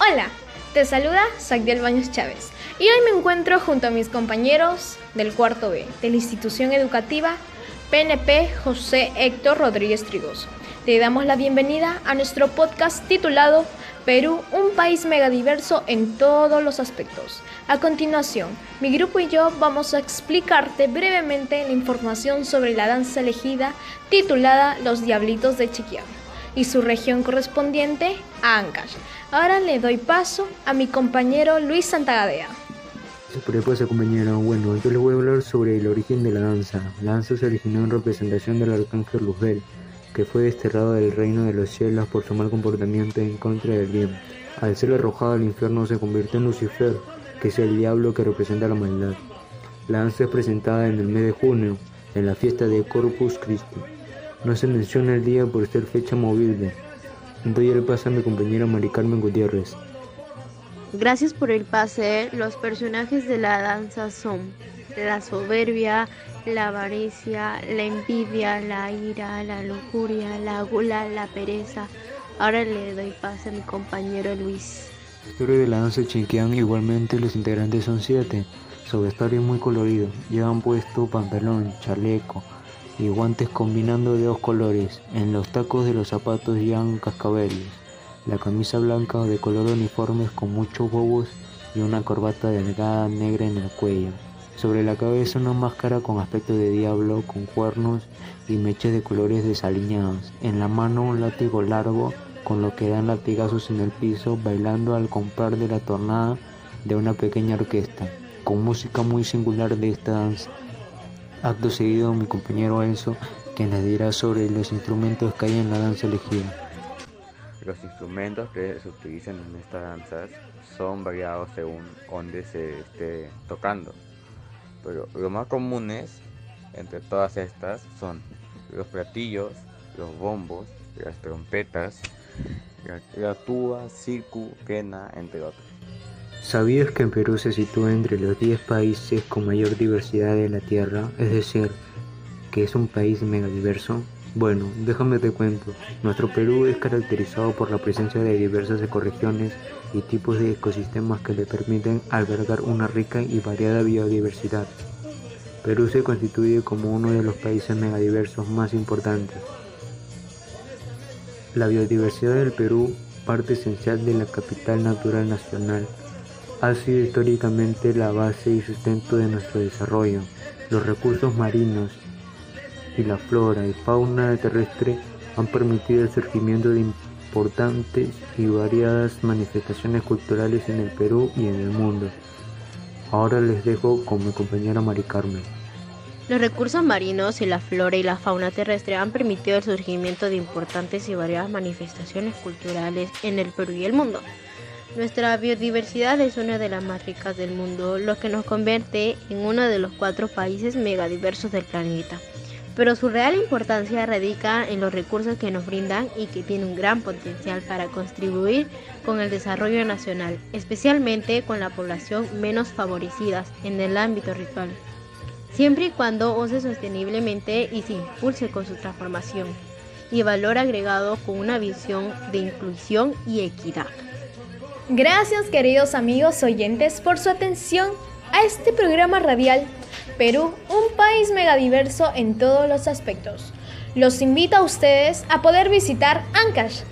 Hola, te saluda Sagdiel Baños Chávez y hoy me encuentro junto a mis compañeros del cuarto B de la institución educativa PNP José Héctor Rodríguez Trigoso. Te damos la bienvenida a nuestro podcast titulado Perú, un país megadiverso en todos los aspectos. A continuación, mi grupo y yo vamos a explicarte brevemente la información sobre la danza elegida titulada Los Diablitos de Chiquián y su región correspondiente a Ancash. Ahora le doy paso a mi compañero Luis Santagadea. Por el compañero. Bueno, yo les voy a hablar sobre el origen de la danza. La danza se originó en representación del arcángel Luzbel, que fue desterrado del reino de los cielos por su mal comportamiento en contra del bien. Al ser arrojado al infierno se convirtió en Lucifer, que es el diablo que representa la maldad. La danza es presentada en el mes de junio, en la fiesta de Corpus Christi. No se menciona el día por ser fecha movible. Doy el pase a mi compañera Mari Carmen Gutiérrez. Gracias por el pase. Los personajes de la danza son la soberbia, la avaricia, la envidia, la ira, la lujuria, la gula, la pereza. Ahora le doy pase a mi compañero Luis. La historia de la danza chiquián igualmente los integrantes son siete. Su vestuario es muy colorido. Llevan puesto pantalón, chaleco y guantes combinando de dos colores. En los tacos de los zapatos llevan cascabeles. La camisa blanca de color uniforme con muchos huevos y una corbata delgada negra en el cuello. Sobre la cabeza una máscara con aspecto de diablo, con cuernos y mechas de colores desaliñados. En la mano un látigo largo, con lo que dan latigazos en el piso, bailando al comprar de la tornada de una pequeña orquesta, con música muy singular de esta danza. Acto seguido, mi compañero Enzo, quien les dirá sobre los instrumentos que hay en la danza elegida. Los instrumentos que se utilizan en estas danzas son variados según donde se esté tocando. Pero los más comunes entre todas estas son los platillos, los bombos, las trompetas, la, tuba, circu, quena, entre otros. ¿Sabías que en Perú se sitúa entre los 10 países con mayor diversidad de la Tierra? Es decir, que es un país megadiverso. Bueno, déjame te cuento. Nuestro Perú es caracterizado por la presencia de diversas ecorregiones y tipos de ecosistemas que le permiten albergar una rica y variada biodiversidad. Perú se constituye como uno de los países megadiversos más importantes. La biodiversidad del Perú, parte esencial de la capital natural nacional, ha sido históricamente la base y sustento de nuestro desarrollo. Los recursos marinos y la flora y fauna terrestre han permitido el surgimiento de importantes y variadas manifestaciones culturales en el Perú y en el mundo. Ahora les dejo con mi compañera Mari Carmen. Los recursos marinos y la flora y la fauna terrestre han permitido el surgimiento de importantes y variadas manifestaciones culturales en el Perú y el mundo. Nuestra biodiversidad es una de las más ricas del mundo, lo que nos convierte en uno de los cuatro países megadiversos del planeta pero su real importancia radica en los recursos que nos brindan y que tienen un gran potencial para contribuir con el desarrollo nacional, especialmente con la población menos favorecidas en el ámbito ritual, siempre y cuando use sosteniblemente y se impulse con su transformación y valor agregado con una visión de inclusión y equidad. Gracias queridos amigos oyentes por su atención a este programa radial Perú, un país megadiverso en todos los aspectos. Los invito a ustedes a poder visitar Ancash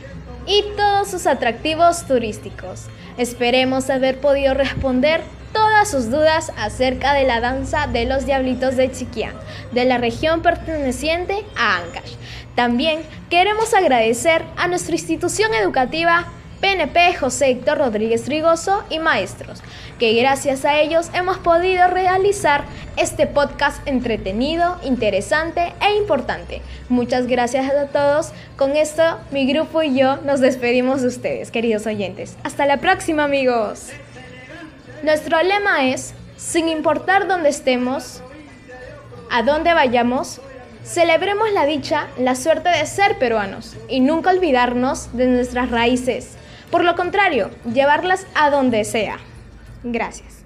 y todos sus atractivos turísticos. Esperemos haber podido responder todas sus dudas acerca de la danza de los Diablitos de Chiquián, de la región perteneciente a Ancash. También queremos agradecer a nuestra institución educativa PNP José Héctor Rodríguez Rigoso y maestros, que gracias a ellos hemos podido realizar este podcast entretenido, interesante e importante. Muchas gracias a todos. Con esto, mi grupo y yo nos despedimos de ustedes, queridos oyentes. Hasta la próxima, amigos. Nuestro lema es, sin importar dónde estemos, a dónde vayamos, celebremos la dicha, la suerte de ser peruanos y nunca olvidarnos de nuestras raíces por lo contrario, llevarlas a donde sea. Gracias.